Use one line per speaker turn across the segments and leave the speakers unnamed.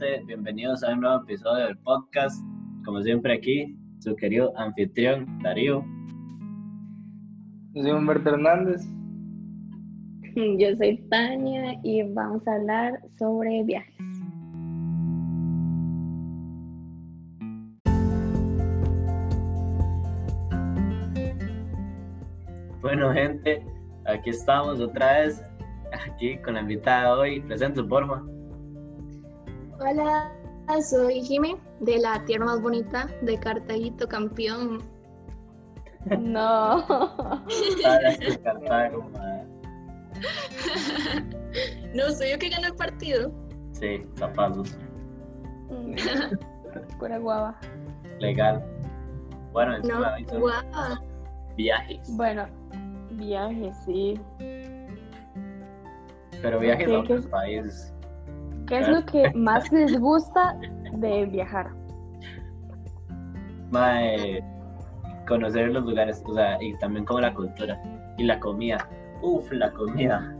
gente? Bienvenidos a un nuevo episodio del podcast. Como siempre aquí, su querido anfitrión, Darío.
Yo soy Humberto Hernández.
Yo soy Tania y vamos a hablar sobre viajes.
Bueno, gente, aquí estamos otra vez, aquí con la invitada de hoy. Presente su forma.
Hola, soy Jimmy, de la tierra más bonita de Cartaguito, campeón.
No.
Cartago.
No, soy yo que gana el partido.
Sí, zapatos,
Pura guava.
legal. Bueno,
No,
encima hizo
guau.
viajes,
Bueno, viajes, sí.
pero viajes a otros
¿qué-
países.
¿Qué es lo que más les gusta de viajar?
Mae, conocer los lugares, o sea, y también como la cultura y la comida. Uf, la comida.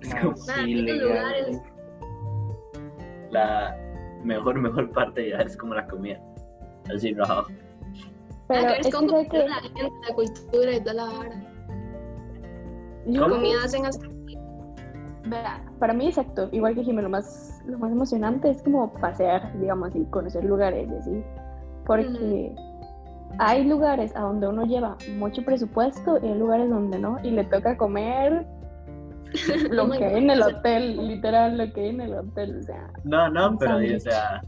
Es como
Sí,
lugares.
la mejor, mejor parte ya es como la comida. Así, rajado.
Pero
Ah,
es
es
que
como
que
la gente, la cultura y toda la vara.
¿Cómo?
Comida hacen hasta
para mí, exacto, igual que Jimmy, lo más, lo más emocionante es como pasear, digamos, y conocer lugares y así. Porque hay lugares a donde uno lleva mucho presupuesto y hay lugares donde no, y le toca comer lo que hay en el hotel, literal, lo que hay en el hotel, o sea.
No, no, pero, o sea,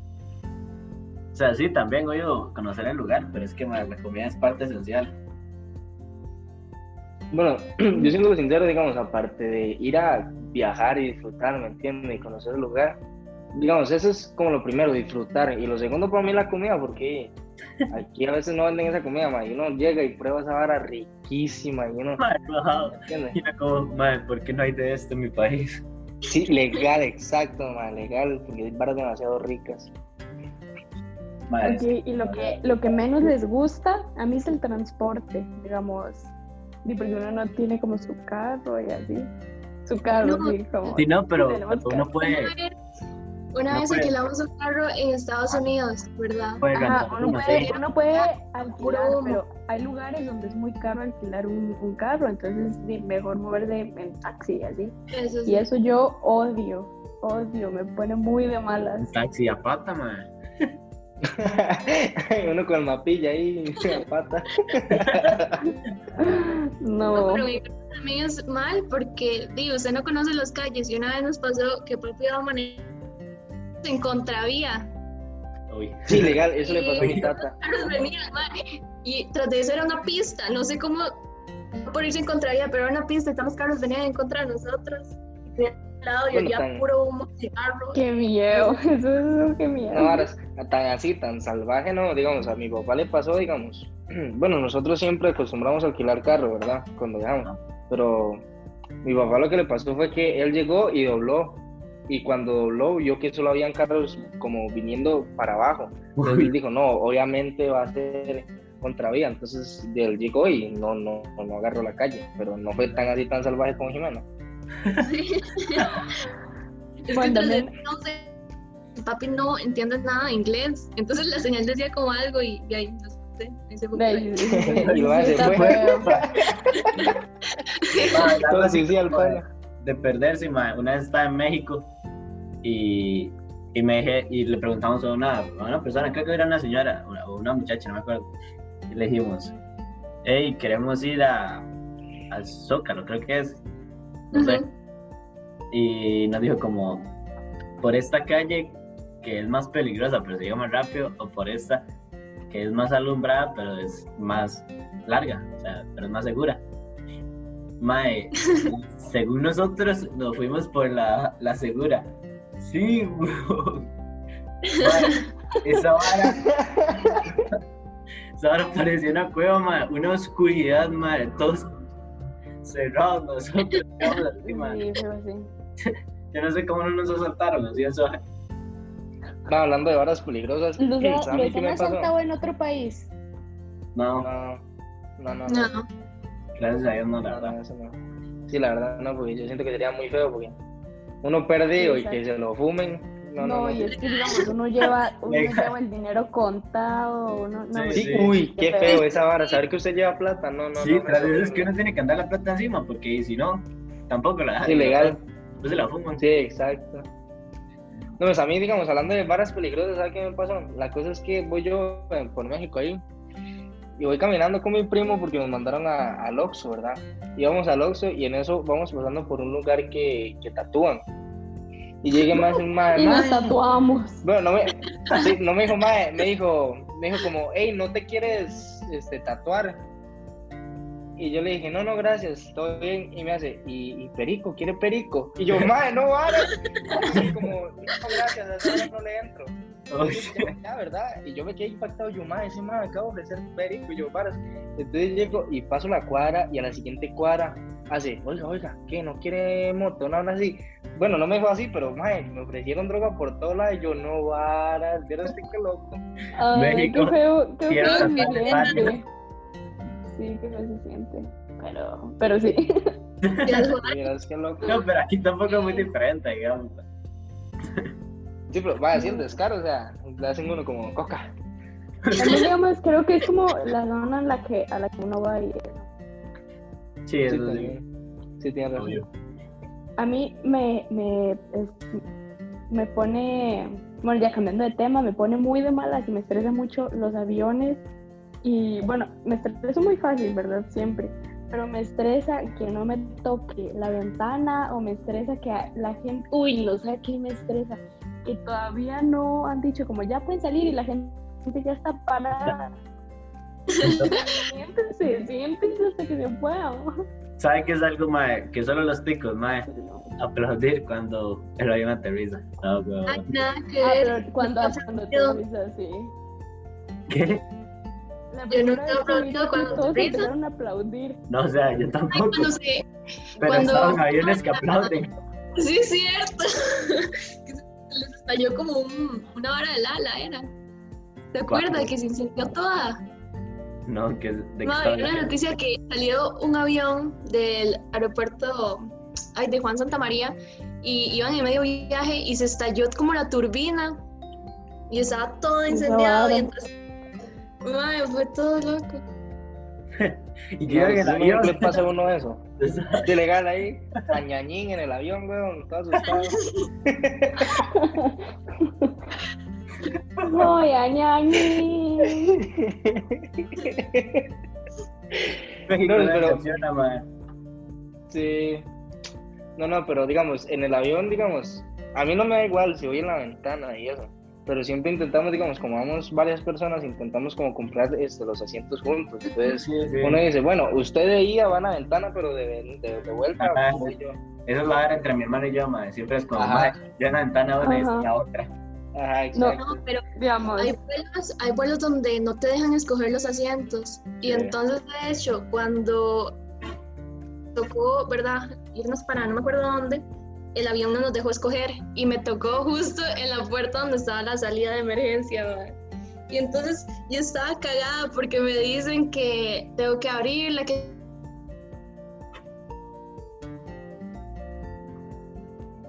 o sea, sí, también oído conocer el lugar, pero es que la comida es parte esencial.
Bueno, yo siendo sincero, digamos, aparte de ir a viajar y disfrutar, ¿me entiendes? Y conocer el lugar, digamos, eso es como lo primero, disfrutar. Y lo segundo para mí la comida, porque aquí a veces no venden esa comida, ma, y uno llega y prueba esa vara riquísima, y uno,
Mae, rajado.
¿me entiendes?
Mira como, mae, ¿por qué no hay de esto en mi país?
Sí, legal, exacto, ma, legal, porque hay varas demasiado ricas.
Ok, y lo que, lo que menos les gusta a mí es el transporte, digamos, y porque uno no tiene como su carro y así. Su carro,
No.
sí, como.
sí, no, pero
tenemos
uno
carro.
puede,
Una vez,
No
alquilamos un carro en Estados Unidos, ¿verdad?
puede
Ajá, uno
uno,
puede, uno puede alquilar, pero hay lugares donde es muy caro alquilar un, un carro, entonces sí, mejor moverse en taxi y así.
Eso sí.
Y eso yo odio, odio, me pone muy de malas.
Taxi a pata, mae.
uno con el mapilla ahí, a pata.
No,
No,
pero mi también es mal porque, digo, usted no conoce las calles y una vez nos pasó que papi iba a manejar en contravía.
Uy.
Sí, legal, eso le pasó a mi tata.
y tras de eso era una pista, no sé cómo por irse en contravía, pero era una pista y los carros venían en contra de nosotros. Lado y
Bueno,
olía
tan-
puro humo, cigarro.
qué miedo, eso es qué miedo.
No, varas tan así, tan salvaje, no, digamos, a mi papá le pasó, digamos, bueno, nosotros siempre acostumbramos a alquilar carro, ¿verdad? Cuando viajamos, pero mi papá lo que le pasó fue que él llegó y dobló, y cuando dobló vio que solo habían carros como viniendo para abajo, entonces él dijo, no, obviamente va a ser contravía, entonces él llegó y no, no, no agarró la calle, pero no fue tan así, tan salvaje como Jimena.
Es que
Bueno,
entonces,
también-
no sé, papi no entiende nada de inglés, entonces la señal decía como algo y, y ahí, no sé, ahí se fue.
De ahí,
se fue.
perderse, mae. Una vez estaba en México y, y me dejé, y le preguntamos a una, a una persona, creo que era una señora una- o una muchacha, no me acuerdo, y le dijimos, hey, queremos ir a, al Zócalo, creo que es, no sé, y nos dijo como, por esta calle que es más peligrosa, pero se llega más rápido, o por esta que es más alumbrada, pero es más larga, o sea, pero es más segura. Mae, según nosotros nos fuimos por la, la segura. Sí, weón. Esa vara, esa vara parecía una cueva, mae, una oscuridad, mae, todos cerrados nosotros.
Sí, así.
Yo no sé cómo no nos asaltaron, así eso.
No, hablando de varas peligrosas,
¿Los,
¿sabes a mí
los han asaltado en otro país?
No,
No, no, no.
No,
gracias a Dios no, la verdad.
no. Sí, la verdad no, porque yo siento que sería muy feo porque uno perdido y que se lo fumen, No, no,
No,
no.
y es que digamos, uno lleva, uno lleva el dinero contado, uno, no,
Sí,
Sí, uy, qué feo esa vara. Saber que usted lleva plata, no, no.
Sí,
no, no, no,
es que
no.
uno tiene que andar la plata encima, porque si no, tampoco la
Es ilegal.
Pues se la fuman.
Sí, exacto. No, pues a mí, digamos, hablando de varas peligrosas, ¿sabes qué me pasó? La cosa es que voy yo eh, por México ahí y voy caminando con mi primo porque nos mandaron a- al Oxxo, ¿verdad? Íbamos al Oxxo y en eso vamos pasando por un lugar que, que tatúan. Y llegué más un mae,
y nos tatuamos.
Bueno, no me, sí, no me dijo mae, me dijo, me dijo como, hey, ¿no te quieres este, tatuar? Y yo le dije, no, no, gracias, todo bien. Y me hace, ¿y, y Perico? ¿Quiere Perico? Y yo, mae, no, vale. Y como, no, gracias, a no le entro. Ya, ¿verdad? Y yo me quedé impactado, yo, mae, ese mae acabo de ofrecer Perico. Y yo, varas. Entonces llego y paso la cuadra y a la siguiente cuadra hace, oiga, oiga, ¿qué? ¿No quiere moto? No, no, así. Bueno, no me dijo así, pero, mae, me ofrecieron droga por todos lados. Y yo, no, varas, vieron este que loco.
Ay,
México,
qué feo, qué feo se siente. Sí, qué feo se siente. Pero, pero sí.
Qué loco.
No, pero aquí tampoco es muy diferente, digamos.
Sí, pero va así el descaro, o sea, le hacen uno como coca.
Mí, digamos, creo que es como la zona en la que, a la que uno va y
Sí,
Sí, también. Sí, tiene razón.
Obvio.
a mí me, me, es- me pone, bueno, ya cambiando de tema, me pone muy de malas y me estresa mucho los aviones. Y bueno, me estreso muy fácil, ¿verdad? Siempre. Pero me estresa que no me toque la ventana o me estresa que la gente, uy, no sé qué me estresa. Que todavía no han dicho como ya pueden salir y la gente ya está parada. Siéntense, siéntense hasta que se pueda.
¿Sabe qué es algo, mae? Que solo los ticos, mae, aplaudir cuando el avión aterriza. No, weón.
Ay, nada que
Ah,
ver.
pero cuando,
No,
dices así.
¿Qué?
La
Yo nunca he aplaudido cuando
todos
aterriza.
empezaron a aplaudir.
No, o sea, yo
Ay,
tampoco.
cuando se...
Pero
cuando-
estaban aviones que aplauden.
Sí, es cierto. Se les estalló como un- una vara del ala, era. ¿Te acuerdas?
¿Cuándo?
Que se incendió toda.
No, que de que
No, había una noticia que salió un avión del aeropuerto ay, de Juan Santa María y iban en medio viaje y se estalló como la turbina y estaba todo incendiado y
vara.
entonces Ay, fue todo loco.
Y que iban en el
¿Qué
avión.
le pasa a uno eso? Es ilegal ahí, añañín en el avión, weón, todo asustado.
Voy a ñañi.
México
No, pero-. Sí. No, no, pero digamos, en el avión, digamos, a mí no me da igual si voy en la ventana y eso. Pero siempre intentamos, digamos, como vamos varias personas, intentamos como comprar este, los asientos juntos. Entonces,
Sí, sí.
uno dice, bueno, usted de ida va a la ventana, pero de, de, de vuelta
Ajá,
voy
sí.
yo.
Esa es la vara entre mi hermano y yo, mae. Siempre es como, mae, yo en la ventana una y la otra.
Ajá,
No.
No, pero
Digamos,
hay vuelos, hay vuelos donde no te dejan escoger los asientos. Y
Sí.
entonces, de hecho, cuando tocó, ¿verdad? Irnos para no me acuerdo dónde, el avión no nos dejó escoger. Y me tocó justo en la puerta donde estaba la salida de emergencia, ¿verdad? Y entonces yo estaba cagada porque me dicen que tengo que abrirla, que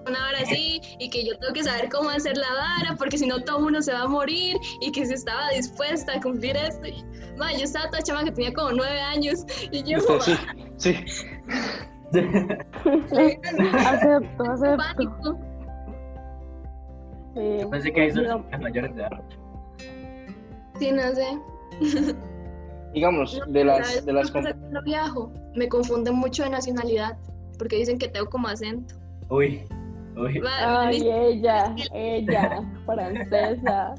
una vara así y que yo tengo que saber cómo hacer la vara porque si no todo mundo se va a morir y que si estaba dispuesta a cumplir esto. Y, ma, yo estaba toda chama que tenía como nueve años y yo
Usted sí, sí.
acepto, acepto.
pánico.
Sí.
Yo pensé que son las mayores de edad.
Sí, no sé.
Digamos,
No,
de
la
las, de las
cuando viajo me confunden mucho de nacionalidad porque dicen que tengo como acento.
Uy, uy.
Ay, ella, ella, francesa.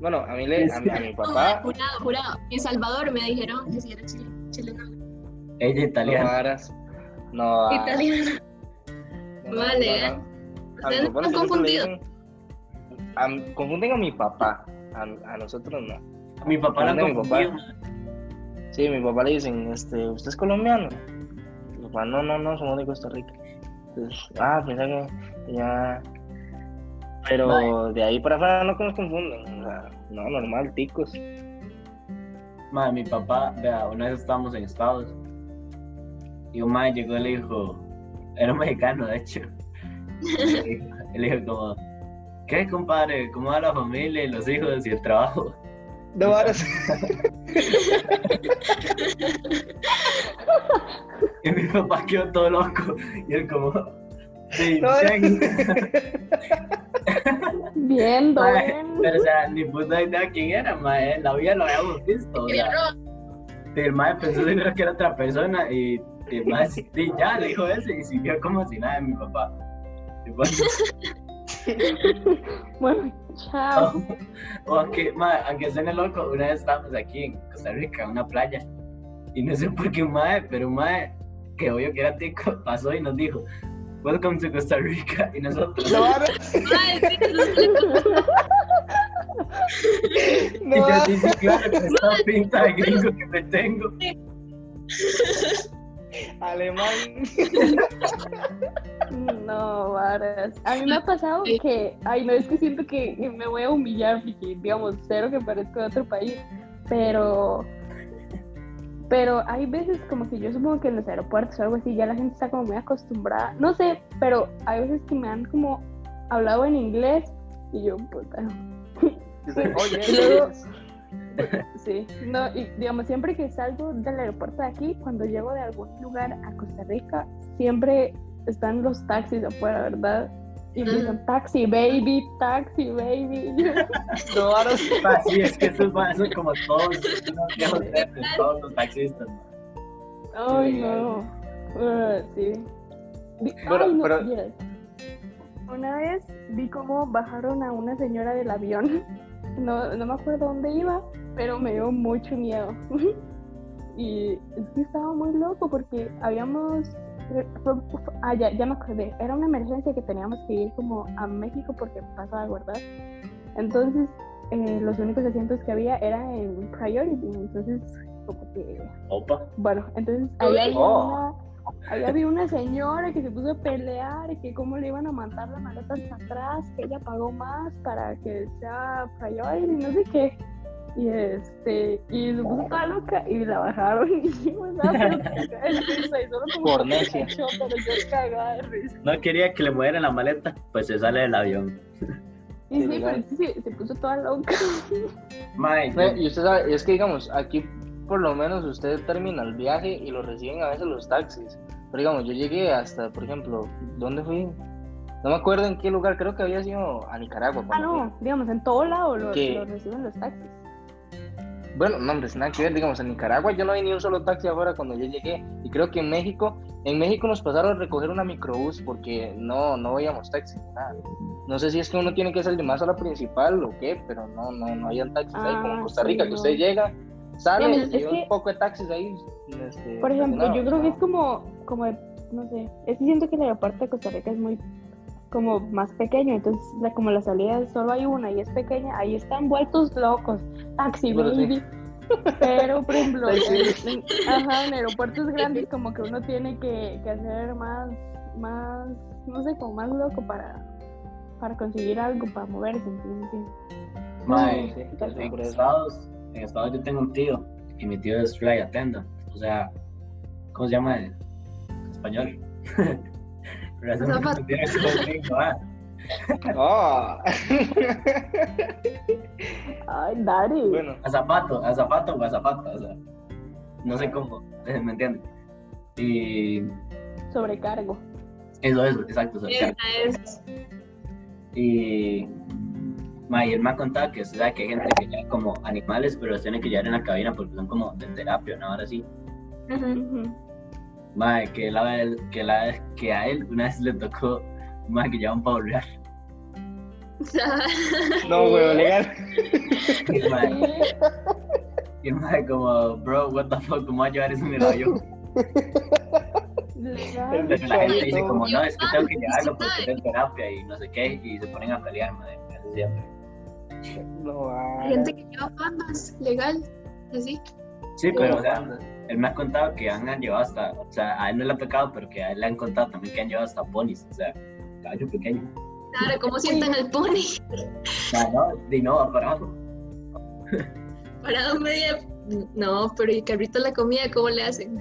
Bueno, a mí, le, a, mi- a mi papá,
jurado, jurado. En Salvador me dijeron que si era chile- chilena.
Ella
no
italiana.
varas. No, ah,
Italiana.
no, no,
Vale,
no, no. Mi
Ustedes no están confundidos.
confunden a mi papá, a, a nosotros no.
A mi papá la
¿Dónde mi
confundió.
papá? Sí, mi papá le dicen, este, ¿usted es colombiano? Mi papá, no, no, no, somos de Costa Rica. Entonces, ah, pensé que ya... Pero de ahí para afuera no que nos confunden, o sea, no, normal, ticos.
Madre, mi papá, vea, una vez estábamos en Estados y un madre llegó y le dijo, era un mexicano de hecho. Y le dijo, él le dijo como, ¿qué, compadre? ¿Cómo va la familia y los hijos y el trabajo?
No varas.
Y mi papá quedó todo loco. Y él como... Sí,
No,
Don.
Pero, o sea, ni puta idea quién era, mae. La vida lo habíamos visto. O sea, y el mae pensó seguro que era otra persona y, y el mae sí, ya le dijo eso y siguió como si nada de mi papá. Y bueno,
Bueno, chao.
o aunque, suene loco, una vez estábamos aquí en Costa Rica, en una playa, y no sé por qué un mae, pero un mae que obvio que era tico, pasó y nos dijo, Welcome to Costa Rica, y nosotros,
No varas.
Ay, sí, eso es-
y
No
yo
varas.
dije, claro, con esta pinta de gringo que me tengo.
Alemán.
No, varas. A mí me ha pasado que, ay, no, es que siento que me voy a humillar porque, digamos, cero que parezco de otro país, pero, pero hay veces como que yo supongo que en los aeropuertos o algo así ya la gente está como muy acostumbrada, no sé, pero hay veces que me han como hablado en inglés y yo, puta,
Oye,
Y luego- Sí, no, y digamos, siempre que salgo del aeropuerto de aquí, cuando llego de algún lugar a Costa Rica, siempre están los taxis afuera, ¿verdad? Y me dicen, taxi baby, taxi baby.
no varas.
Ah, sí, es que eso, es como todos unos viejos todos los taxistas.
Ay, no. Ah, sí.
Pero-
Ay, no,
pero-.
Una vez vi cómo bajaron a una señora del avión. No, no me acuerdo dónde iba, pero me dio mucho miedo. y es que estaba muy loco porque habíamos. Ah, ya, ya me acordé. Era una emergencia que teníamos que ir como a México porque pasaba ¿verdad? Entonces, eh, los únicos asientos que había eran en Priority. Entonces, como que
Opa.
bueno, entonces ahí había,
Oh.
una, ahí había una señora que se puso a pelear, que cómo le iban a mandar la maleta hasta atrás, que ella pagó más para que sea priority, no sé qué. Y este, y se puso toda loca y la bajaron y estaba pero cagada de risa, y solo como
Por necia.
cachó, pero yo cagada de risa.
No quería que le movieran la maleta, pues se sale del avión.
Y sí,
legal.
pero sí, se puso toda loca.
Mae,
Y usted sabe, es que digamos, aquí por lo menos usted termina el viaje y lo reciben a veces los taxis. Pero digamos, yo llegué hasta, por ejemplo, ¿dónde fui? No me acuerdo en qué lugar, creo que había sido a Nicaragua.
Ah, no, digamos, en todo lado lo, lo reciben los taxis.
Bueno, no, hombre, nada que ver, digamos, en Nicaragua yo no vi ni un solo taxi afuera cuando yo llegué. Y creo que en México, en México nos pasaron a recoger una microbús porque no, no veíamos taxi, nada. No sé si es que uno tiene que salir más a la principal o qué, pero no, no, no habían taxis ahí como en
Ah,
Costa
sí,
Rica, que
no.
usted llega, sale y
es que-
un poco de taxis ahí. este,
Por ejemplo, yo creo que es como, como, no sé, es que siento que el aeropuerto de Costa Rica es muy, como más pequeño, entonces la, como la salida solo hay una y es pequeña, ahí están vueltos locos, taxi
Bueno, sí.
Pero, por ejemplo,
Sí,
en, en- ajá, en aeropuertos grandes como que uno tiene que, que hacer más, más, no sé, como más loco para, para conseguir algo, para moverse, entonces sí.
mae,
Sí, sí,
Tal
sí,
en. Estados, en Estados yo tengo un tío y mi tío es flight attendant, o sea, ¿cómo se llama en español? No gringo, ah.
Ah.
Ay,
bueno,
A zapato, a zapato o a zapato, o sea, no sé cómo, ¿me entiendes? Y
Sobrecargo.
eso es, exacto, eso,
Esa es.
Y ma, y él me ha contado que sabe que hay gente que lleva como animales, pero los tiene que llevar en la cabina porque son como de terapia, ¿no? Ahora sí. Ma, que, la, que, la, que a él una vez le tocó ma, que un pavo real.
no, güey, legal.
Y, ma, y el ma, como, bro, what the fuck, ¿cómo va a llevar eso en el avión? Pero la gente dice como, no, es que tengo que llevarlo porque es de terapia y no sé qué, y se ponen a pelear, madre, casi siempre.
No.
Hay gente que lleva pandas, legal, así.
Sí, pero o sea, él me ha contado que han llevado hasta, o sea, a él no le ha tocado, pero que a él le han contado también que han llevado hasta ponis, o sea, caballo pequeño.
Claro, ¿cómo sientan al pony?
No, de no, va para abajo.
Parado media. No, pero ¿y carrito la comida cómo le hacen?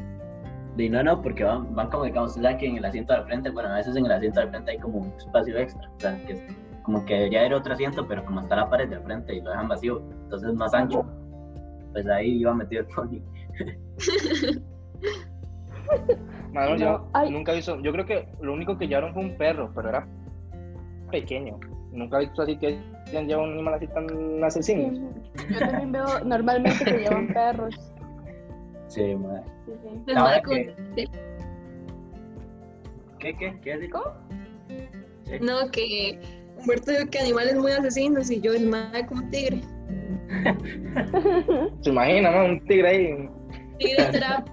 De no, no, porque van, van como, digamos, usted sabe que en el asiento del frente, bueno, a veces en el asiento del frente hay como un espacio extra, o sea, que es como que debería haber otro asiento, pero como está la pared de frente y lo dejan vacío, entonces es más ancho. Pues ahí iba metido el pony.
Mano, yo
No, ay.
nunca he visto, yo creo que lo único que llevaron fue un perro, pero era pequeño. Nunca he visto así que hayan llevado un animal así tan asesino.
Yo también veo normalmente que llevan perros.
Sí, mae.
Sí, sí.
La que- ¿Qué, qué? ¿Qué. Sí.
No, que Humberto dijo que animales muy asesinos y yo el mae como tigre.
¿Se imagina, no? Un tigre ahí.
Tigre trap.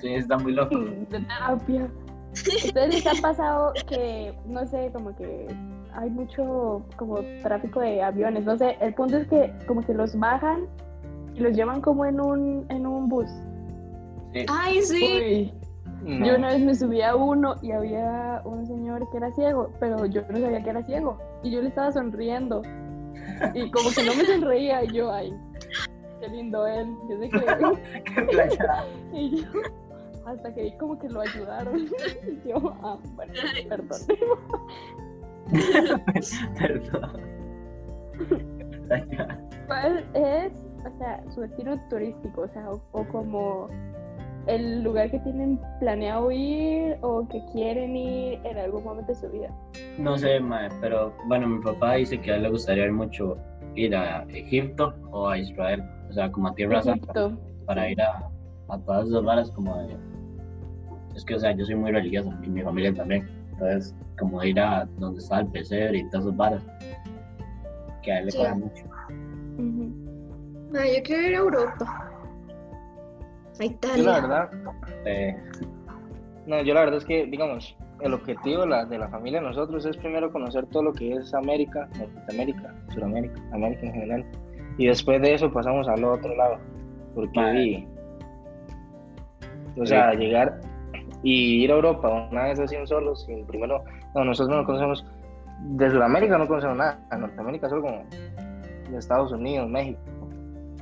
Sí, está muy loco.
de terapia. ¿Ustedes les ha pasado que, no sé, como que hay mucho como tráfico de aviones? No sé, el punto es que como que los bajan y los llevan como en un, en un bus.
Sí.
Ay, sí.
Uy,
No.
yo una vez me subí a uno y había un señor que era ciego, pero yo no sabía que era ciego. Y yo le estaba sonriendo. Y como que no me sonreía, y yo, ay, qué lindo él. Yo sé que... Y yo, hasta que como que lo ayudaron. Y yo, ah, bueno, perdón.
Perdón.
¿Cuál es, o sea, su destino turístico? O sea, o, o como el lugar que tienen planeado ir o que quieren ir en algún momento de su vida.
No sé, mae, pero bueno, mi papá dice que a él le gustaría mucho ir a Egipto o a Israel, o sea, como a Tierra Santa, para ir a, a todas esas varas como de... Es que, o sea, yo soy muy religioso y mi familia también, entonces, como ir a donde está el pesebre y todas esas varas, que a él le
Sí.
mucho.
Ay, yo quiero ir a Europa. A
Yo la verdad,
Eh,
no, yo la verdad es que, digamos, el objetivo de la, de la familia de nosotros es primero conocer todo lo que es América, Norteamérica, Sudamérica, América en general. Y después de eso pasamos al otro lado. Porque,
Vale.
o sea, llegar y ir a Europa una vez así en solos, y primero, no, nosotros no conocemos, de Sudamérica no conocemos nada, Norteamérica solo como de Estados Unidos, México.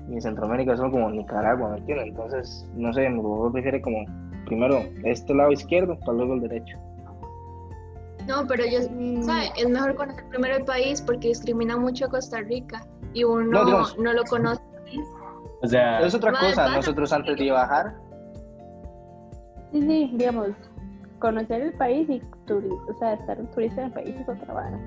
Y en Centroamérica solo como Nicaragua, ¿me entiendes? Entonces, no sé, mi papá prefiere como primero este lado izquierdo para luego el derecho.
No, pero yo,
Mm.
¿sabe? Es mejor conocer primero el país porque discrimina mucho a Costa Rica y uno
No,
lo conoce.
o sea,
Es otra cosa, nosotros antes de bajar,
Sí, sí, digamos, conocer el país y turi- o sea, estar un turista en el país es otra vara.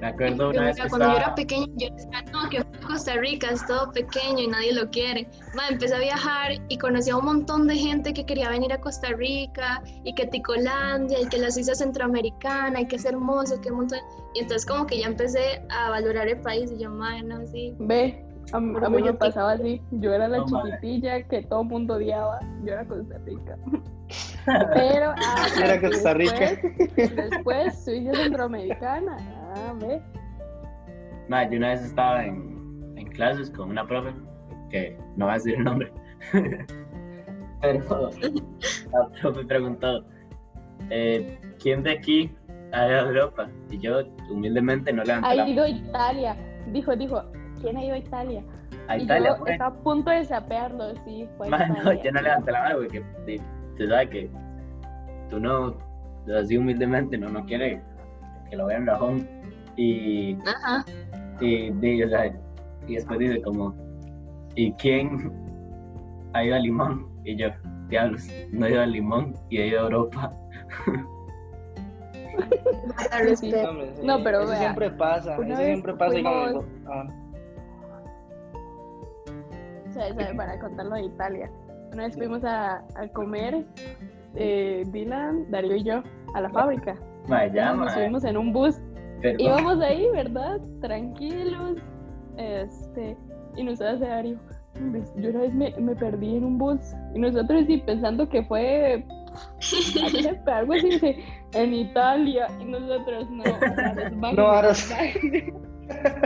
Me acuerdo
Yo,
una vez que
cuando yo
estaba...
era pequeña, yo decía, no, que Costa Rica es todo pequeño y nadie lo quiere. Ma, empecé a viajar y conocí a un montón de gente que quería venir a Costa Rica y que Ticolandia y que la Suiza centroamericana y que es hermoso, que un montón. Y entonces como que ya empecé a valorar el país y yo, madre, no, sí.
Ve, a, mí- a mí me pasaba así. Yo era la
No, madre.
chiquitilla que todo el mundo odiaba. Yo era Costa Rica. Pero ah,
Era Costa Rica.
Después, después Suiza centroamericana. Ah, ve.
Mae, yo una vez estaba en, en clases con una profe, que no voy a decir el nombre, pero la profe preguntó, eh, ¿quién de aquí ha ido a Europa? Y yo humildemente no levanté
Ha ido a Italia. Dijo, dijo, ¿quién ha ido a Italia?
A
y
Italia,
yo estaba a punto de sapearlo, sí, fue a
Mae, no,
Italia.
yo no levanté la mano porque sí, tú sabes que tú no, así humildemente, no, no quiere que lo vean rajón. Y
Ajá.
Y, di- o sea, y después dice como, ¿y quién ha ido a Limón? Y yo, diablos, no he ido a Limón y he ido a Europa.
Sí, No, pero
eso
vea,
siempre pasa, eso siempre pasa, ah,
sea, ¿sabe? para contarlo de Italia. Una vez fuimos a, a comer, eh, Dylan, Darío y yo, a la fábrica.
Mae, ya,
Nos subimos en un bus.
perdón.
Íbamos ahí, ¿verdad? Tranquilos. Este, y nos hace Darío. "Hombre, Yo una vez me, me perdí en un bus. Y nosotros sí pensando que fue algo así, dice, en Italia. Y nosotros no. Aras,
No, Aras.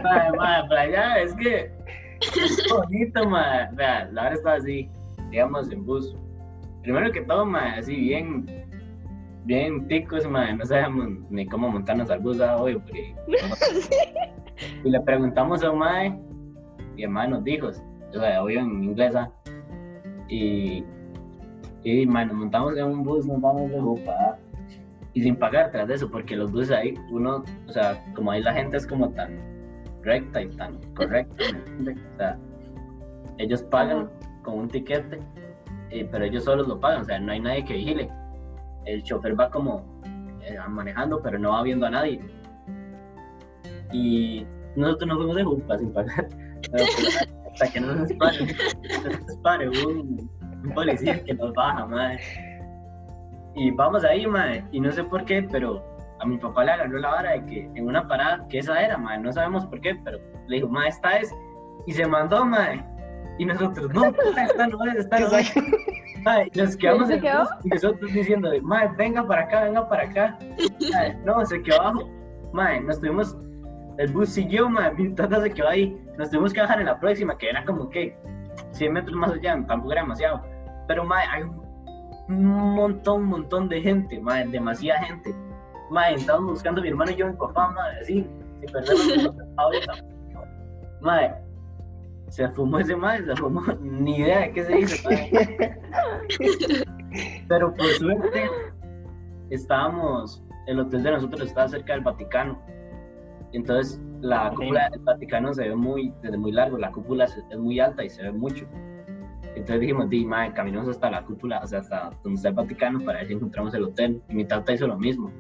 Mae, mae, para allá, es que bonito, mae. Vea, la hora estaba así, digamos, en bus. Primero que todo, mae, así bien, bien ticos, mae, no sabíamos ni cómo montarnos al bus, obvio, porque... Y le preguntamos a un mae, y el mae nos dijo, o sea, obvio en inglés, ah, y, y mae, nos montamos en un bus, nos vamos de ah. y sin pagar tras de eso, porque los buses ahí, uno, o sea, como ahí la gente es como tan recta y tan correcta. O sea, ellos pagan con un tiquete, eh, pero ellos solos lo pagan, o sea, no hay nadie que vigile. El chofer va como eh, manejando, pero no va viendo a nadie. Y nosotros nos fuimos de jupa sin pagar. Pues, hasta que no nos pare, no nos pare un, un policía que nos baja, madre. Y vamos ahí, madre, y no sé por qué, pero a mi papá le agarró la vara de que en una parada, que esa era, madre, no sabemos por qué, pero le dijo, madre, esta es, y se mandó, madre. Y nosotros, no, esta no es, esta no es. Madre, nos quedamos
¿Se
en
quedó?
y nosotros diciendo, madre, venga para acá, venga para acá. Madre, no, se quedó abajo. Madre, nos tuvimos, el bus siguió, madre, mi tata se quedó ahí. Nos tuvimos que bajar en la próxima, que era como que 100 metros más allá, tampoco era demasiado. Pero, madre, hay un montón, un montón de gente, madre, demasiada gente. Madre, estábamos buscando a mi hermano y yo, mi papá, madre, así, sin perdernos ahorita. Madre, se fumó ese madre, se fumó, ni idea de qué se hizo, madre. Pero por suerte, estábamos, el hotel de nosotros estaba cerca del Vaticano. Entonces, la
Ok.
cúpula del Vaticano se ve muy, desde muy largo, la cúpula es, es muy alta y se ve mucho. Entonces dijimos, di, madre, caminamos hasta la cúpula, o sea, hasta donde está el Vaticano para ver si encontramos el hotel. Y mi tata hizo lo mismo.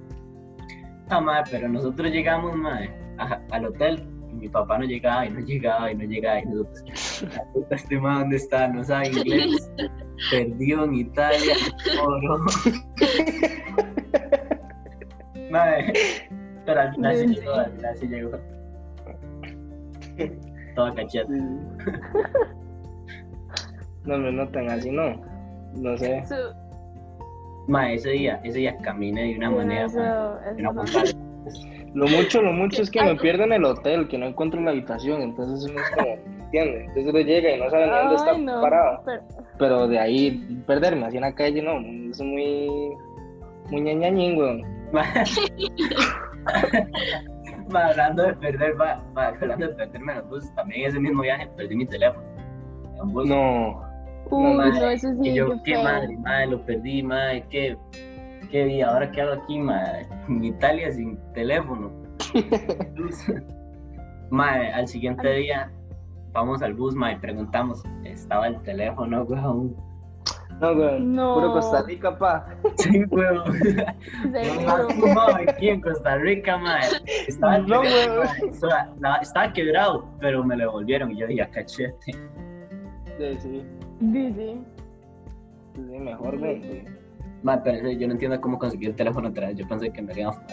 Madre, pero nosotros llegamos, madre, a- al hotel y mi papá no llegaba y no llegaba y no llegaba y nosotros, la puta, este madre, ¿dónde está? No sabe inglés. Perdido en Italia, oro. Madre, pero al final Sí. llegó, al final sí llegó. Todo cachete.
No me notan así, no. No sé.
Madre, ese día, ese día caminé de una manera,
eso, no.
Lo mucho, lo mucho es que me pierdo en el hotel, que no encuentro la habitación, entonces uno es como, ¿entiendes? Entonces uno llega y no sabe ni dónde está
Ay, no,
parado.
pero-
Pero de ahí perderme así en la calle, no, es muy, muy ñañañín, weón.
Madre, hablando de perder, va, va, hablando de perderme en los buses, también ese mismo viaje perdí mi teléfono. En bus.
No,
Uy,
madre,
no, eso sí,
Y yo,
qué
madre, madre, lo perdí, madre, qué, qué vi, ahora qué hago aquí, madre, en Italia sin teléfono. madre, al siguiente día vamos al bus, madre, preguntamos, estaba el teléfono, weón.
no, weón.
No.
Puro Costa Rica, pa.
Sí, weón. Aquí en Costa Rica, madre. Estaba,
No, weón.
estaba quebrado, pero me lo devolvieron y yo dije, "Ah, cachete.
Sí, sí.
Sí, sí.
Sí, mejor, sí.
Madre, pero yo no entiendo cómo conseguí el teléfono vez, yo pensé que me iban a fumar.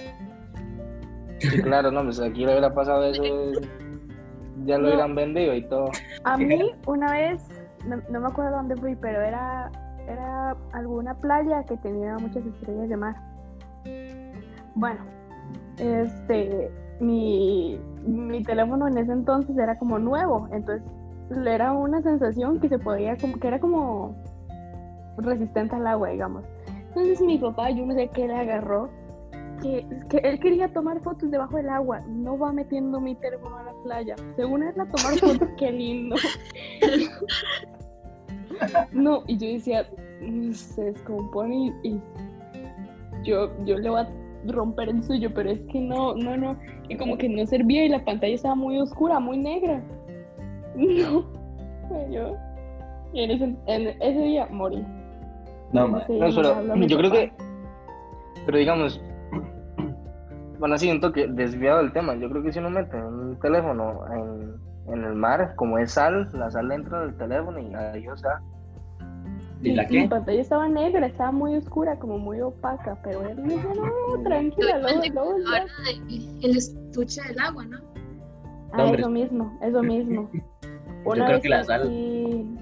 Sí, claro, no, pues aquí le hubiera pasado eso, ya lo
No.
hubieran vendido y todo.
A mí una vez, no, no me acuerdo dónde fui, pero era, era alguna playa que tenía muchas estrellas de mar. Bueno, este, mi, mi teléfono en ese entonces era como nuevo, entonces era una sensación que se podía, como que era como resistente al agua, digamos. Entonces mi papá, yo no sé qué le agarró, que, que él quería tomar fotos debajo del agua, no va metiendo mi teléfono a la playa. Según él, a tomar fotos, qué lindo. No, y yo decía, "Mm, se descompone y, y yo, yo le voy a romper el suyo, pero es que no, no, no. Y como que no servía y la pantalla estaba muy oscura, muy negra. No, yo. Y en ese, en ese día morí.
No,
No,
habló mi
yo creo
papá.
que, pero digamos, bueno, siento que desviado del tema, yo creo que si uno mete un teléfono en, en el mar, como es sal, la sal entra del teléfono y adiós, ah.
¿Y la
Mi
qué?
pantalla estaba negra, estaba muy oscura, como muy opaca, pero él me dijo, no, tranquila, luego, luego ya".
El estuche del agua, ¿no?
Ah, eso mismo, eso mismo.
Yo
Una
creo
vez
que la sal-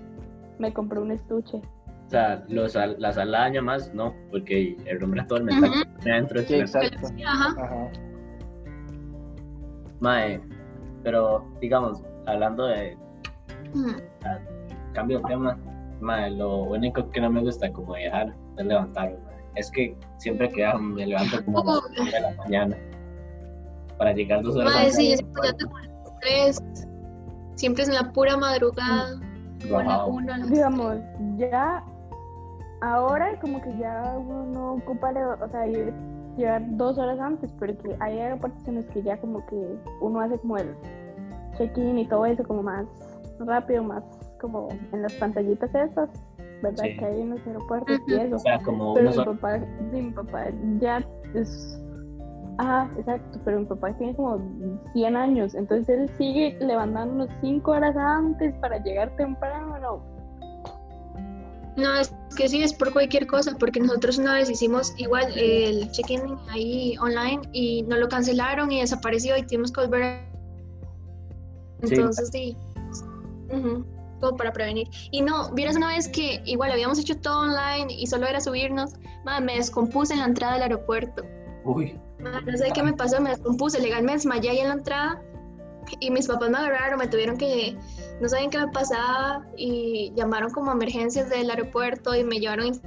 me compré un estuche.
O sea, los, sal- la sal daña más, no, porque el hombre todo el metal
Ujú.
que tiene adentro es
Sí, exacto.
Sí, ajá.
Ajá.
Mae, pero digamos, hablando de
Ujú.
cambio de tema, mae, lo único que no me gusta como viajar es levantarme. mae. Es que siempre que me levanto como a las
Uy.
9 de la mañana para llegar dos horas antes.
sí, yo siempre ya tengo estrés. Siempre es en la pura madrugada. O a la
Wow.
una, las
Digamos, ya ahora como que ya uno no ocupa, o sea, ir llegar dos horas antes, porque hay aeropuertos en los que ya como que uno hace como el check-in y todo eso como más rápido, más como en las pantallitas esas, ¿verdad?
Sí.
Que hay en los aeropuertos y eso.
O sea, como
Pero mi papá, mi papá ya es. Ajá, exacto, pero mi papá tiene como 100 años, entonces él sigue levantándonos 5 horas antes para llegar temprano. No,
No, es que sí, es por cualquier cosa, porque nosotros una vez hicimos igual el check-in ahí online y no lo cancelaron y desapareció y tuvimos que volver. a-
Sí.
Entonces, sí. Ujú, Como para prevenir. Y no, vieras una vez que igual habíamos hecho todo online y solo era subirnos, ma, me descompuse en la entrada del aeropuerto.
Uy,
no sé qué me pasó, me descompuse, legal me desmayé ahí en la entrada y mis papás me agarraron, me tuvieron que, no sabían qué me pasaba y llamaron como a emergencias del aeropuerto y me llevaron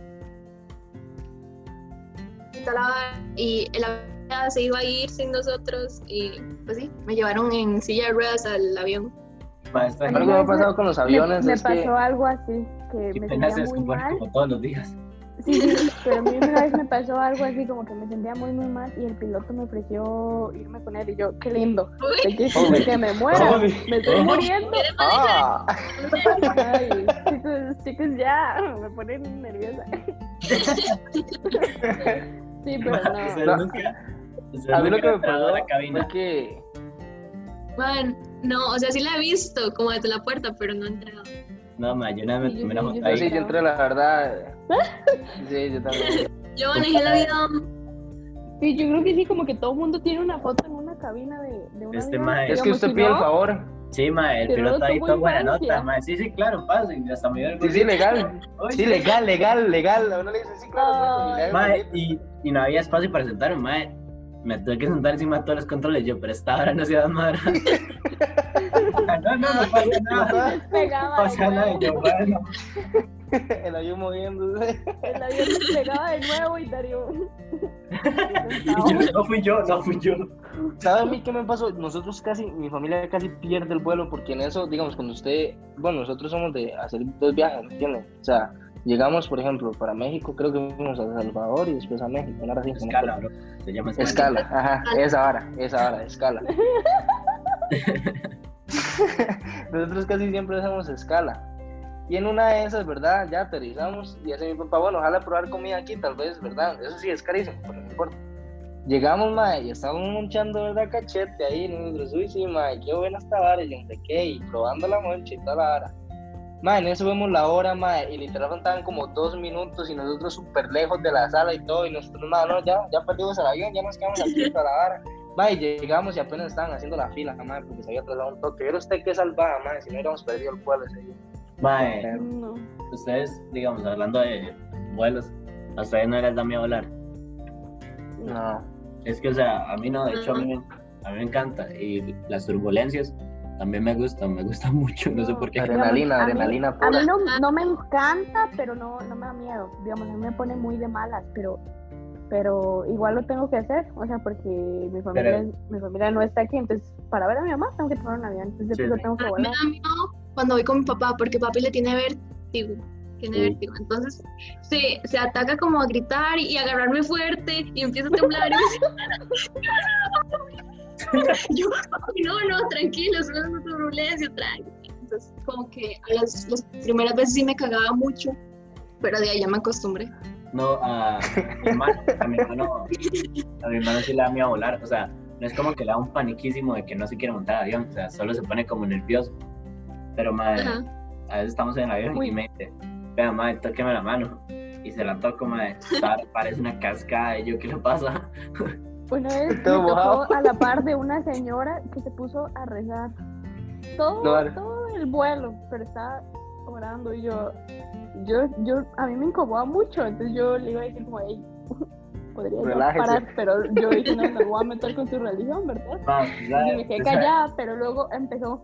y el avión se iba a ir sin nosotros y pues sí, me llevaron en silla de ruedas al avión.
maestra,
Algo me ha pasado con los aviones
me pasó
que
algo así, que me sentía muy
descompone
mal.
como todos los días.
Sí, sí, pero a mí una vez me pasó algo así, como que me sentía muy, muy mal y el piloto me ofreció irme con él y yo, qué lindo, que, me muera,
Uy.
me estoy muriendo.
ah,
Ay, chicos, chicos, ya, me ponen nerviosa. Sí, pero no.
nunca- ustedes
a mí lo que me pasó
la cabina.
fue que
man, no, o sea, sí la he visto como desde la puerta, pero no he entrado.
No, ma, yo nada me tomé
yo
foto ahí.
sí, yo entré la verdad sí, yo también.
Yo manejé el avión,
Sí, yo creo que sí, como que todo el mundo tiene una foto en una cabina de, de un
Este
avión.
mae-
es que usted pide el favor.
Sí, ma, el piloto ahí todo buena nota, ma. Sí, sí, claro, pase. y Hasta me dio el
sí, sí, legal. Sí, legal, legal, legal. A uno le dice, sí, claro, sí, y
y, y no había espacio para sentarme, ma. Me tuve que sentar encima de todos los controles. Yo, pero esta hora no se va a madre. no, no, no pasa nada. No pasa nada. yo, bueno.
el avión moviéndose
El avión despegaba de nuevo y Darío.
Yo, no fui yo, no fui yo.
¿Sabe a mí qué me pasó? Nosotros casi, mi familia casi pierde el vuelo porque en eso, digamos, cuando usted, bueno, nosotros somos de hacer dos viajes, ¿me entiende? O sea, llegamos, por ejemplo, para México, creo que fuimos a Salvador y después a México, una no
Escala,
acuerdo.
bro. Se llama escala.
Escala, ajá, esa hora, esa hora, escala. Nosotros casi siempre hacemos escala. Y en una de esas, ¿verdad? Ya aterrizamos y hace mi papá, bueno, ojalá probar comida aquí, tal vez, ¿verdad? Eso sí es carísimo, pero no importa. Llegamos, mae, y estábamos monchando, ¿verdad? Cachete ahí, y nosotros, uy, sí, mae, qué buena esta vara, y yo no sé qué, y probando la moncha y toda la vara. Mae, en eso vemos la hora, mae, y literal faltaban como dos minutos y nosotros súper lejos de la sala y todo, y nosotros, mae, no, ya, ya perdimos el avión, ya nos quedamos aquí para la vara. Mae, llegamos y apenas estaban haciendo la fila, mae, porque se había atrasado un toque. Pero usted qué salvada, mae, si no hubiéramos perdido el vuelo ese día.
No.
ustedes, digamos, hablando de vuelos, a ustedes no les da miedo volar.
No.
Es que, o sea, a mí no, de hecho, a mí, a mí me encanta. Y las turbulencias también me gustan, me gustan mucho, no sé por qué.
Adrenalina,
A mí-
adrenalina
A mí no, no me encanta, pero no, no me da miedo. Digamos, a mí me pone muy de malas, pero, pero igual lo tengo que hacer. O sea, porque mi familia, mi familia no está aquí, entonces para ver a mi mamá tengo que tomar un avión. Entonces
Sí,
yo tengo que
A mí me
volar.
da miedo cuando voy con mi papá, porque papi le tiene vértigo. Tiene
Sí.
vértigo. Entonces se, se ataca como a gritar y agarrarme fuerte y empieza a temblar. Yo, "Papi, no, no, tranquilo, solo es una turbulencia, tranquilo. Entonces, como que a las, las primeras veces sí me cagaba mucho, pero de ahí ya me acostumbré.
No, a mi hermano, a mi hermano, a mi hermano sí le da miedo volar. O sea, no es como que le da un paniquísimo de que no se quiere montar al avión, o sea, solo se pone como nervioso. Pero, madre,
Ajá.
a veces estamos en el avión
Uy.
y me dice, vea, madre, tóqueme la mano. Y se la toco, madre, parece una cascada. Y yo, ¿qué le pasa?
Una vez me tocó a la par de una señora que se puso a rezar. Todo,
No,
todo el vuelo, pero estaba orando y yo, yo, yo, a mí me incomoda mucho, entonces yo le iba a decir como, hey, podría
Relájese.
parar, pero yo dije, no, me voy a meter con tu religión, ¿verdad?
Ma,
Y me quedé
sea,
callada, pero luego empezó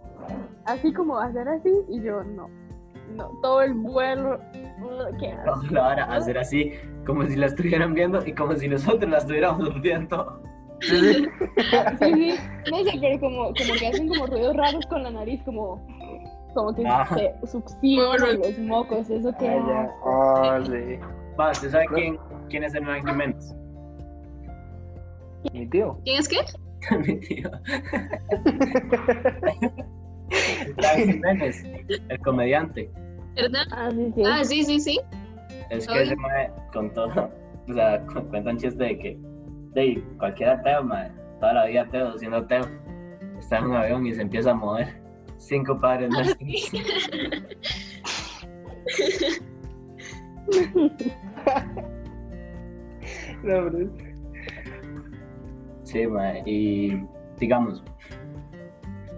así como a hacer así y yo, no, no, todo el vuelo, ¿qué hago?
Vamos a hacer así, como si la estuvieran viendo y como si nosotros la estuviéramos viendo.
Sí, sí.
Sí, sí, no sé, pero como, como que hacen como ruidos raros con la nariz, como, como que
Ajá.
se succionan los mocos, eso que
Ay, ya. Oh, sí.
Va, ¿usted sabe quién, quién es Hernán Jiménez?
Mi tío.
¿Quién es qué?
Mi tío. David Jiménez, el comediante.
¿Verdad?
Ah, sí, sí.
Ah, sí, sí, sí.
Es que ese mae contó, o sea, cu- cuenta un chiste de que de cualquier ateo, mae, toda la vida ateo, siendo ateo, está en un avión y se empieza a mover. Cinco padres
Ah,
nuestros.
No, pero-
Sí, mae, y digamos,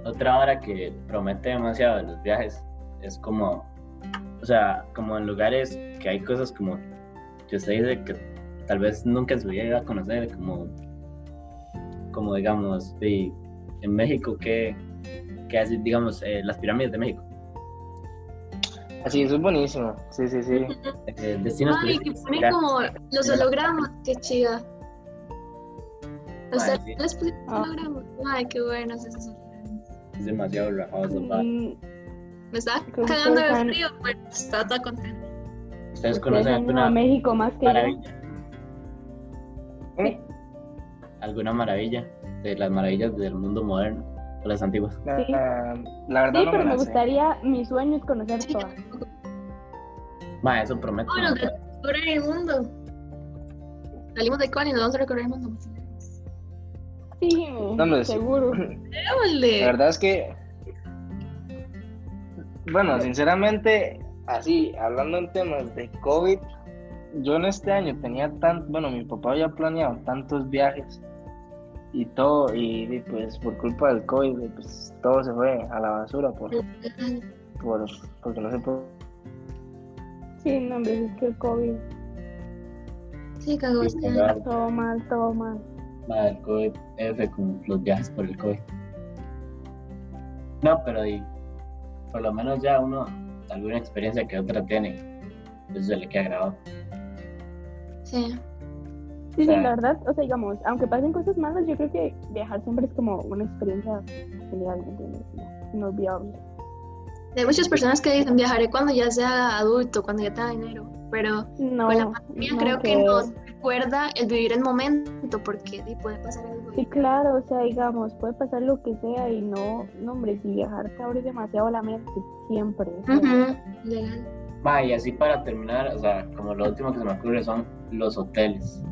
otra hora que promete demasiado de los viajes es como, o sea, como en lugares que hay cosas como que usted dice que tal vez nunca en su vida iba a conocer, como, como digamos, de- en México, que, que así, digamos, eh, las pirámides de México,
Así, eso es buenísimo. Sí, sí, sí.
eh, destinos
Ay, que ponen como los hologramas, qué chida. O sea,
sí.
les pusieron
Ah.
hologramas. Ay, qué buenos esos hologramas.
Es demasiado rajado esa vara.
Mm,
Me estaba cagando de frío, pero estaba toda contenta.
¿Ustedes conocen
ido a
alguna
México más que
maravilla?
¿Eh?
¿Alguna maravilla de las maravillas del mundo moderno o las antiguas?
Sí.
la verdad
Sí,
no
pero
me
gustaría, mi sueño es conocer
Sí,
todas.
Ma, eso promete. Ma,
los de recorrer el mundo. Salimos de Cali y nos vamos a recorrer el mundo.
Sí,
sí.
seguro.
La verdad es que, bueno, sinceramente, así, hablando en temas de COVID, yo en este año tenía tan, bueno, mi papá había planeado tantos viajes y todo, y, y, pues por culpa del COVID, pues todo se fue a la basura por, por porque no se puede.
Sí, no, hombre, es que el COVID,
Sí, cagó
Sí,
este año.
todo mal, todo mal.
ma, el COVID, F con los viajes por el COVID. No, pero y, por lo menos ya uno, alguna experiencia que otra tiene, eso se le queda grabado.
Sí.
Sí, sí,
sea-
la verdad, o sea, digamos, aunque pasen cosas malas, yo creo que viajar siempre es como una experiencia genial, ¿me entiendes? Inolvidable.
Hay muchas personas que dicen viajaré cuando ya sea adulto, cuando ya tenga dinero, pero
No,
con la pandemia
no,
creo que
que-
nos recuerda el vivir el momento, porque sí, puede pasar algo.
Sí, claro, o sea, digamos, puede pasar lo que sea y no, no, hombre, si viajar te abre demasiado la mente, siempre.
Ujú, Legal.
Ma, y así para terminar, o sea, como lo último que se me ocurre son los hoteles.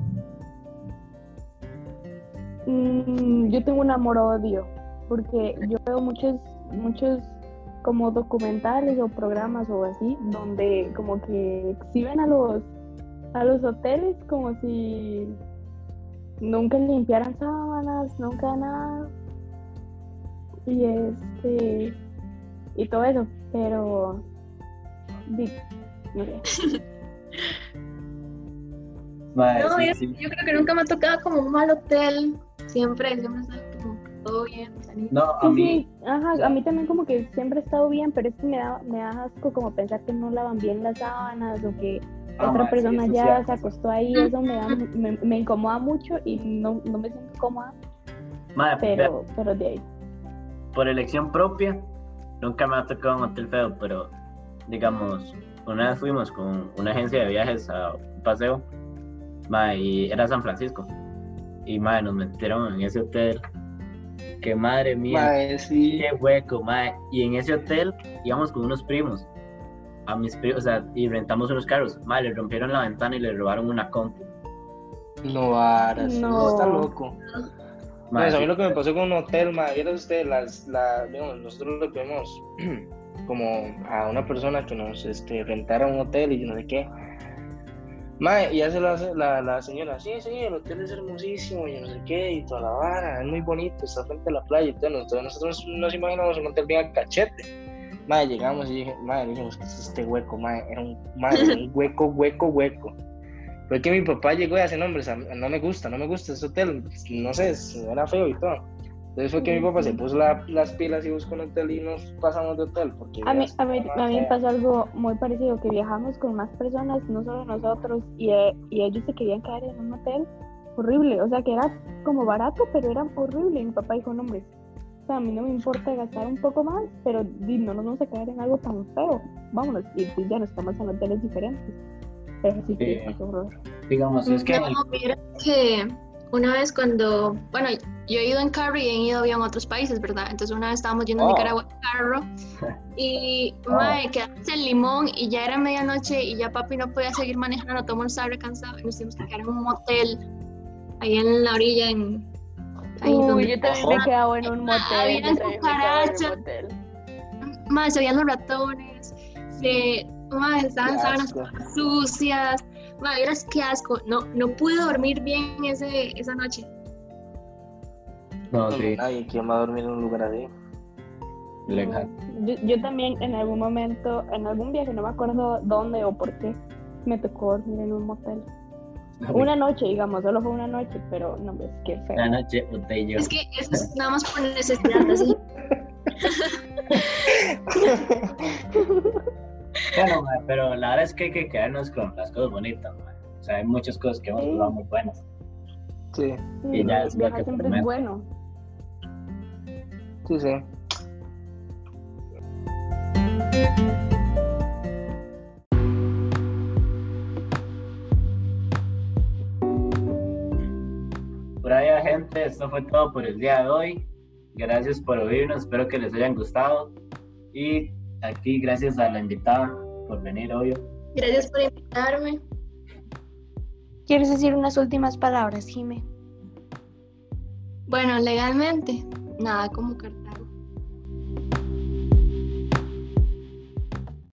Mm, yo tengo un amor-odio, porque yo veo muchos, muchos como documentales o programas o así, donde como que exhiben a los, a los hoteles como si nunca limpiaran sábanas, nunca nada. Y este, y todo eso, pero, di- no sé.
No,
sí,
yo,
sí.
yo creo que nunca me ha tocado como un mal hotel. Siempre, siempre está como todo bien. sanito.
No, a
Sí,
mí,
sí, ajá, a mí también como que siempre ha estado bien, pero es que me da, me da asco como pensar que no lavan bien las sábanas o que
ah,
otra persona ya se acostó ahí, eso me, da, me, me incomoda mucho y no, no me siento cómoda,
Ma, vea,
pero, pero de ahí.
por elección propia, nunca me ha tocado un hotel feo, pero digamos, una vez fuimos con una agencia de viajes a un paseo, ma, y era San Francisco, y ma, nos metieron en ese hotel, que madre mía,
Mae, sí.
qué hueco, ma, y en ese hotel íbamos con unos primos, a mis primos, o sea, y rentamos unos carros, ma, le rompieron la ventana y le robaron una compu,
No, varas,
No.
no. está loco. Pues a mí
sí,
lo que me pasó con un hotel, ma, vieron usted, las, la, digamos, nosotros le pedimos como a una persona que nos este, rentara un hotel y no sé qué. Ma, y hace la, la, la señora, sí, sí, el hotel es hermosísimo y no sé qué, y toda la vara, es muy bonito, está frente a la playa y todo. Entonces nosotros nos imaginamos un hotel bien a cachete. Ma, llegamos y dije, ma, dijimos, ¿qué es este hueco? Ma, era un, ma, era un hueco, hueco, hueco. Fue que mi papá llegó y hace nombres, no me gusta, no me gusta ese hotel, no sé, era feo y todo. Entonces fue que mi papá se puso la- las pilas y buscó un hotel y nos pasamos de hotel. Porque
A mí, a, mí, a mí me pasó algo muy parecido, que viajamos con más personas, no solo nosotros, y, eh, y ellos se querían quedar en un hotel horrible, o sea, que era como barato, pero era horrible, y mi papá dijo, no, hombre, o sea, a mí no me importa gastar un poco más, pero no nos vamos a quedar en algo tan feo, vámonos, y pues ya nos estamos en hoteles diferentes, pero sí que
Sí.
pasó horror.
digamos, es que
No, mira que una vez cuando, bueno, yo he ido en carro y he ido avión a otros países, ¿verdad? Entonces una vez estábamos yendo a
Oh.
Nicaragua en carro y,
Oh.
mae, quedamos en Limón y ya era medianoche y ya papi no podía seguir manejando, todo el mundo estaba recansado y nos tuvimos que quedar en un motel ahí en la orilla, en... Ahí
Uy,
donde-
yo también me he quedado en un motel.
Habían
en un
cucarachas. se veían los ratones, se, mae, estaban sábanas sucias, mae, vieras qué asco, no, no pude dormir bien ese, esa noche.
No, sí.
Ay, ¿quién va a dormir en un lugar así?
Legal.
Yo, yo también en algún momento, en algún viaje, no me acuerdo dónde o por qué, me tocó dormir en un motel. Una noche, digamos, solo fue una noche, pero no, pues qué feo.
La noche botello.
Es que eso es nada más por necesidad, así.
Bueno, ma, pero la verdad es que hay que quedarnos con las cosas bonitas. ma. O sea, hay muchas cosas que hemos
Sí.
probado muy buenas.
Sí,
Sí,
y ya es lo
viajar
que
siempre es bueno.
sí, sí.
Gente, esto fue todo por el día de hoy. Gracias por oírnos, espero que les hayan gustado. Y aquí, gracias a la invitada por venir hoy.
Gracias por invitarme.
¿Quieres decir unas últimas palabras, Jime?
Bueno, legalmente, nada como cartón.